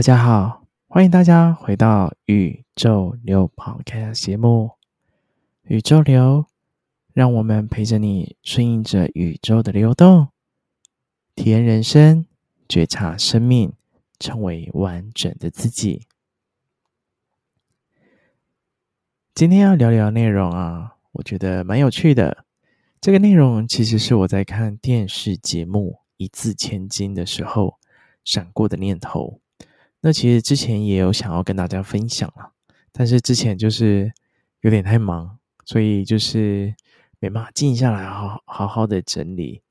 大家好，欢迎大家回到宇宙流 Podcast 节目。宇宙流，让我们陪着你，顺应着宇宙的流动，体验人生，觉察生命，成为完整的自己。今天要聊聊内容啊，我觉得蛮有趣的。这个内容其实是我在看电视节目《一字千金》的时候闪过的念头。那其实之前也有想要跟大家分享了，但是之前就是有点太忙，所以就是没办法静下来好好好的整理。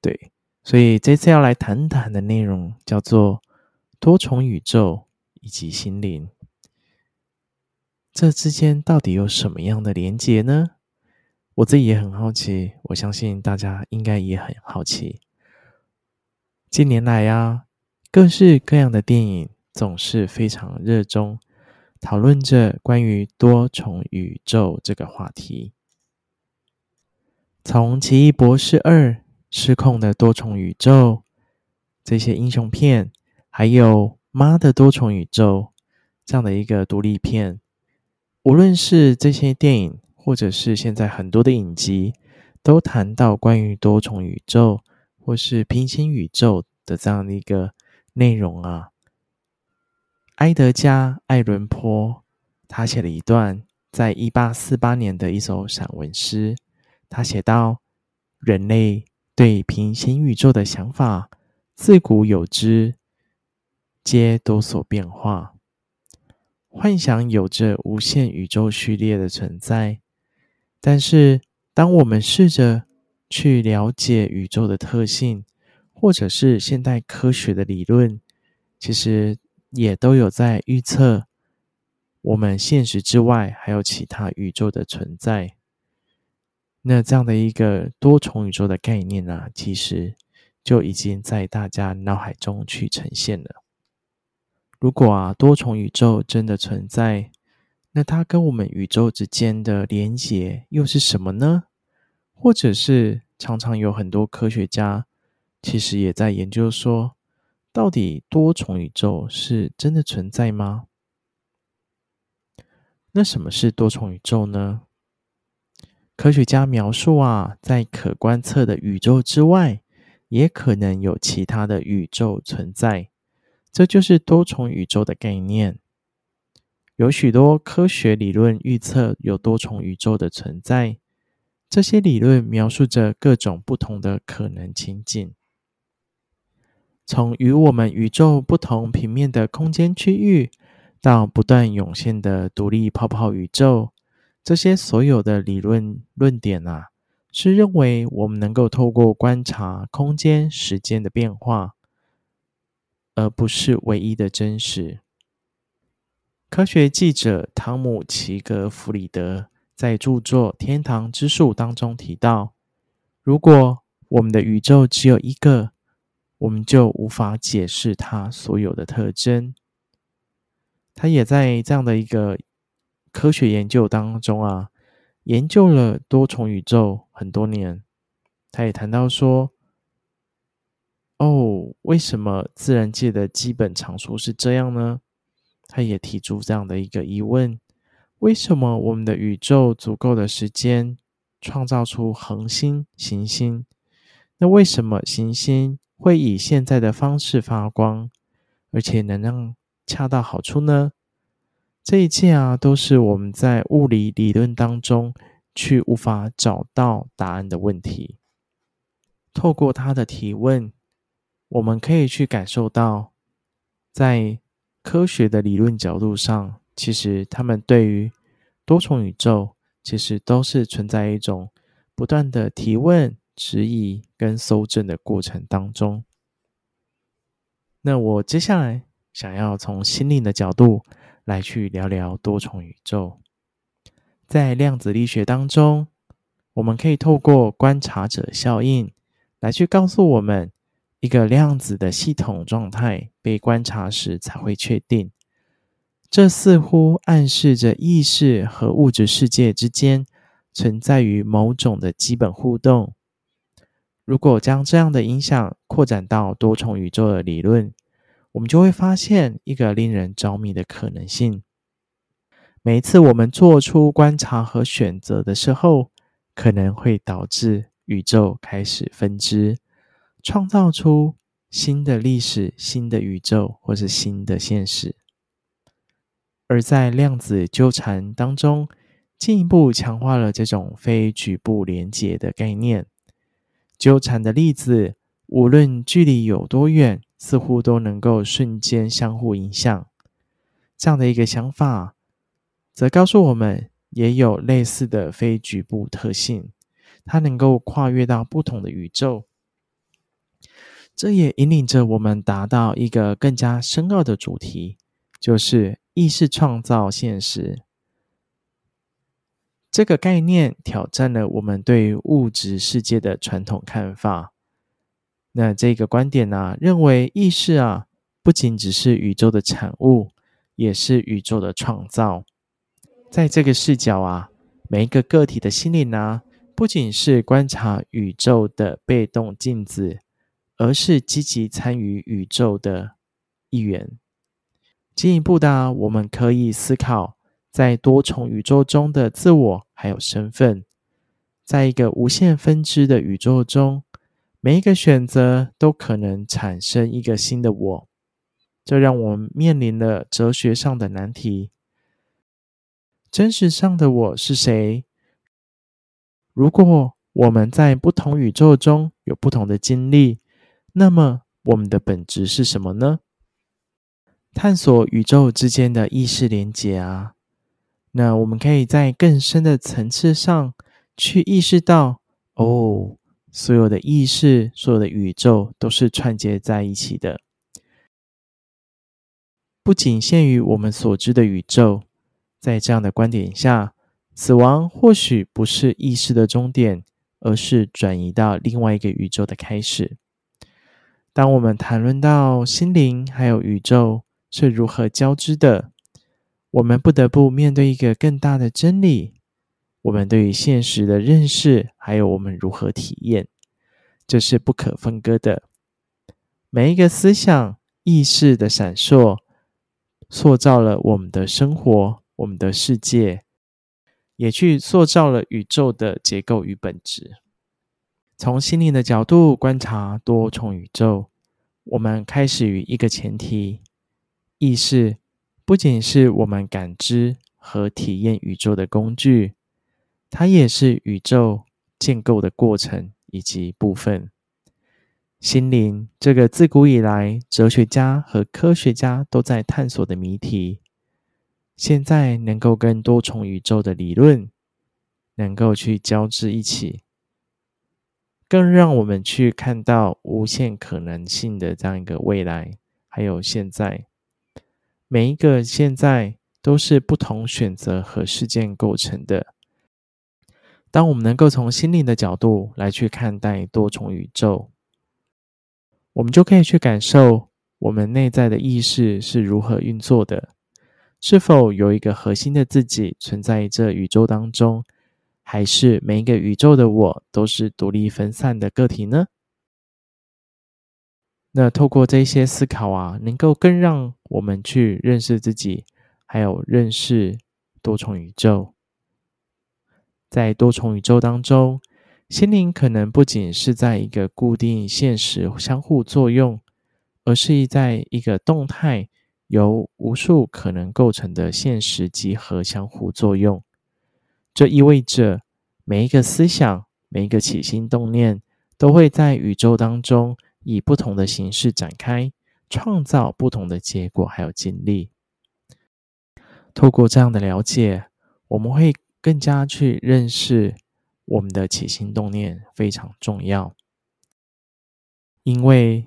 对，所以这次要来谈谈的内容叫做多重宇宙以及心灵，这之间到底有什么样的连结呢？我自己也很好奇，我相信大家应该也很好奇。近年来呀，各式各样的电影。总是非常热衷讨论着关于多重宇宙这个话题。从《奇异博士二》《失控的多重宇宙》这些英雄片，还有《妈的多重宇宙》这样的一个独立片，无论是这些电影，或者是现在很多的影集，都谈到关于多重宇宙或是平行宇宙的这样的一个内容啊。埃德加·爱伦坡，他写了一段，在一八四八年的一首散文诗。他写道：“人类对平行宇宙的想法，自古有之，皆多所变化，幻想有着无限宇宙序列的存在。但是，当我们试着去了解宇宙的特性，或者是现代科学的理论，其实。”也都有在预测我们现实之外还有其他宇宙的存在。那这样的一个多重宇宙的概念呢、其实就已经在大家脑海中去呈现了。如果啊，多重宇宙真的存在，那它跟我们宇宙之间的连结又是什么呢？或者是常常有很多科学家其实也在研究说。到底多重宇宙是真的存在吗？那什么是多重宇宙呢？科学家描述啊，在可观测的宇宙之外，也可能有其他的宇宙存在，这就是多重宇宙的概念。有许多科学理论预测有多重宇宙的存在，这些理论描述着各种不同的可能情景。从与我们宇宙不同平面的空间区域，到不断涌现的独立泡泡宇宙，这些所有的理论论点啊，是认为我们能够透过观察空间、时间的变化，而不是唯一的真实。科学记者汤姆·齐格弗里德在著作《天堂之树》当中提到，如果我们的宇宙只有一个，我们就无法解释它所有的特征。他也在这样的一个科学研究当中啊，研究了多重宇宙很多年。他也谈到说：“哦，为什么自然界的基本常数是这样呢？”他也提出这样的一个疑问：为什么我们的宇宙足够的时间创造出恒星、行星？那为什么行星？会以现在的方式发光，而且能让恰到好处呢？这一切啊，都是我们在物理理论当中去无法找到答案的问题。透过他的提问，我们可以去感受到，在科学的理论角度上，其实他们对于多重宇宙，其实都是存在一种不断的提问。质疑跟搜证的过程当中，那我接下来想要从心灵的角度来去聊聊多重宇宙。在量子力学当中，我们可以透过观察者效应来去告诉我们，一个量子的系统状态被观察时才会确定。这似乎暗示着意识和物质世界之间存在于某种的基本互动。如果将这样的影响扩展到多重宇宙的理论，我们就会发现一个令人着迷的可能性。每一次我们做出观察和选择的时候，可能会导致宇宙开始分支，创造出新的历史、新的宇宙或是新的现实。而在量子纠缠当中，进一步强化了这种非局部连结的概念。纠缠的粒子，无论距离有多远，似乎都能够瞬间相互影响。这样的一个想法，则告诉我们，也有类似的非局部特性，它能够跨越到不同的宇宙。这也引领着我们达到一个更加深奥的主题，就是意识创造现实。这个概念挑战了我们对物质世界的传统看法。那这个观点呢、认为意识啊，不仅只是宇宙的产物，也是宇宙的创造。在这个视角啊，每一个个体的心灵呢，不仅是观察宇宙的被动镜子，而是积极参与宇宙的一员。进一步的、我们可以思考，在多重宇宙中的自我还有身份，在一个无限分支的宇宙中。每一个选择都可能产生一个新的我，这让我们面临了哲学上的难题：真实上的我是谁？如果我们在不同宇宙中有不同的经历，那么我们的本质是什么呢？探索宇宙之间的意识连结啊，那我们可以在更深的层次上去意识到，哦。所有的意识，所有的宇宙都是串接在一起的，不仅限于我们所知的宇宙。在这样的观点下，死亡或许不是意识的终点，而是转移到另外一个宇宙的开始。当我们谈论到心灵还有宇宙是如何交织的，我们不得不面对一个更大的真理。我们对于现实的认识，还有我们如何体验，这是不可分割的。每一个思想意识的闪烁，塑造了我们的生活，我们的世界，也去塑造了宇宙的结构与本质。从心灵的角度观察多重宇宙，我们开始于一个前提：意识不仅是我们感知和体验宇宙的工具。它也是宇宙建构的过程以及部分。心灵这个自古以来哲学家和科学家都在探索的谜题，现在能够跟多重宇宙的理论能够去交织一起，更让我们去看到无限可能性的这样一个未来，还有现在，每一个现在都是不同选择和事件构成的。当我们能够从心灵的角度来去看待多重宇宙，我们就可以去感受我们内在的意识是如何运作的，是否有一个核心的自己存在这宇宙当中，还是每一个宇宙的我都是独立分散的个体呢？那透过这些思考啊，能够更让我们去认识自己，还有认识多重宇宙。在多重宇宙当中，心灵可能不仅是在一个固定现实相互作用，而是在一个动态由无数可能构成的现实集合相互作用。这意味着每一个思想、每一个起心动念，都会在宇宙当中以不同的形式展开，创造不同的结果还有经历。透过这样的了解，我们会。更加去认识我们的起心动念非常重要，因为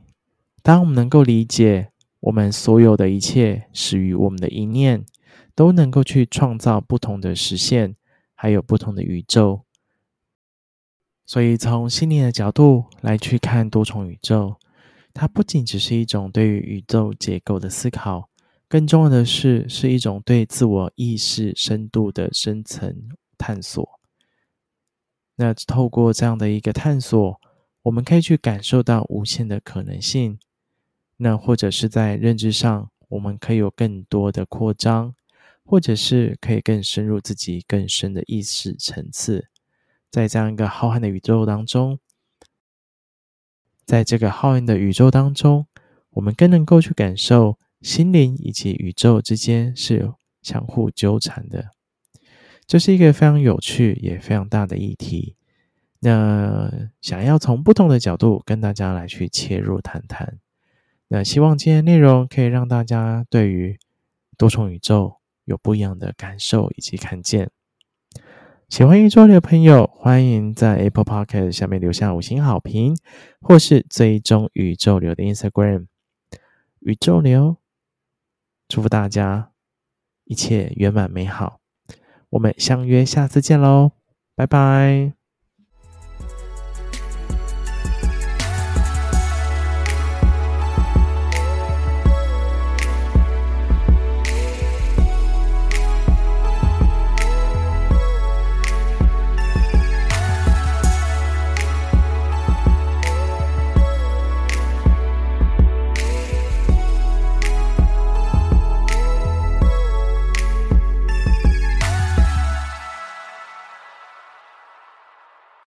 当我们能够理解我们所有的一切始于我们的一念，都能够去创造不同的实现，还有不同的宇宙。所以从心灵的角度来去看多重宇宙，它不仅只是一种对于宇宙结构的思考。更重要的是，是一种对自我意识深度的深层探索。那透过这样的一个探索，我们可以去感受到无限的可能性。那或者是在认知上，我们可以有更多的扩张，或者是可以更深入自己更深的意识层次，在这样一个浩瀚的宇宙当中，在这个浩瀚的宇宙当中，我们更能够去感受心灵以及宇宙之间是相互纠缠的。这是一个非常有趣也非常大的议题。那想要从不同的角度跟大家来去切入谈谈。那希望今天内容可以让大家对于多重宇宙有不一样的感受以及看见。喜欢宇宙流的朋友，欢迎在 Apple Podcast 下面留下五星好评，或是追踪宇宙流的 Instagram。宇宙流，祝福大家一切圆满美好。我们相约下次见喽，拜拜。